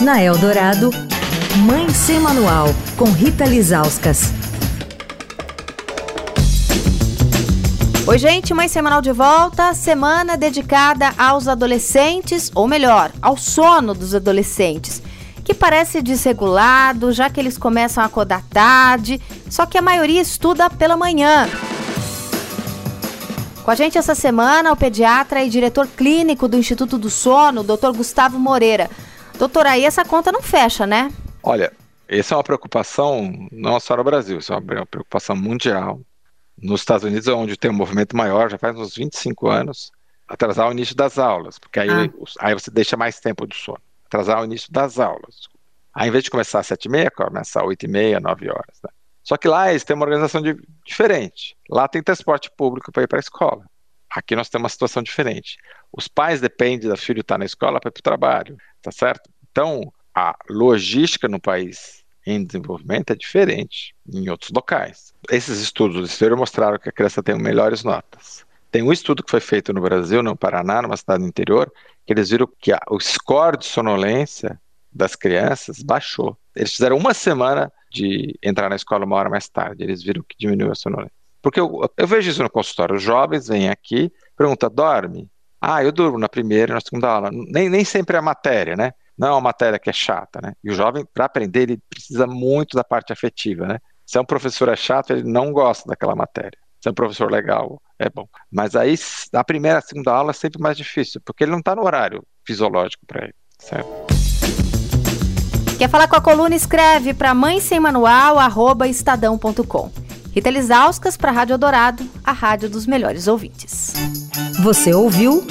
Na Eldorado, Mãe Sem Manual, com Rita Lizauskas. Oi, gente, Mãe Semanal de volta. Semana dedicada aos adolescentes, ou melhor, ao sono dos adolescentes, que parece desregulado, já que eles começam a acordar tarde, só que a maioria estuda pela manhã. Com a gente essa semana, o pediatra e diretor clínico do Instituto do Sono, Dr. Gustavo Moreira. Doutor, aí essa conta não fecha, né? Olha, essa é uma preocupação não só no Brasil, isso é uma preocupação mundial. Nos Estados Unidos, onde tem um movimento maior, já faz uns 25 anos, atrasar o início das aulas, porque aí, ah. aí você deixa mais tempo de sono. Atrasar o início das aulas. Aí, em vez de começar às 7h30, começa às 8h30, 9 horas. Né? Só que lá eles têm uma organização de, diferente. Lá tem transporte público para ir para a escola. Aqui nós temos uma situação diferente. Os pais dependem do filho estar na escola para ir para o trabalho, tá certo? Então, a logística no país em desenvolvimento é diferente em outros locais. Esses estudos do exterior mostraram que a criança tem melhores notas. Tem um estudo que foi feito no Brasil, no Paraná, numa cidade do interior, que eles viram que a, o score de sonolência das crianças baixou. Eles fizeram uma semana de entrar na escola uma hora mais tarde, eles viram que diminuiu a sonolência. Porque eu, eu vejo isso no consultório, os jovens vêm aqui, perguntam, dorme? Ah, eu durmo na primeira e na segunda aula. Nem, nem sempre é a matéria, né? Não é uma matéria que é chata, né? E o jovem, para aprender, ele precisa muito da parte afetiva, né? Se é um professor é chato, ele não gosta daquela matéria. Se é um professor legal, é bom. Mas aí, a primeira, a segunda aula é sempre mais difícil, porque ele não está no horário fisiológico para ele, certo? Quer falar com a coluna? Escreve para mãe sem manual, estadão.com. Rita Lisauskas para a Rádio Dourado, a rádio dos melhores ouvintes. Você ouviu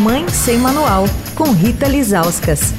Mãe Sem Manual, com Rita Lisauskas.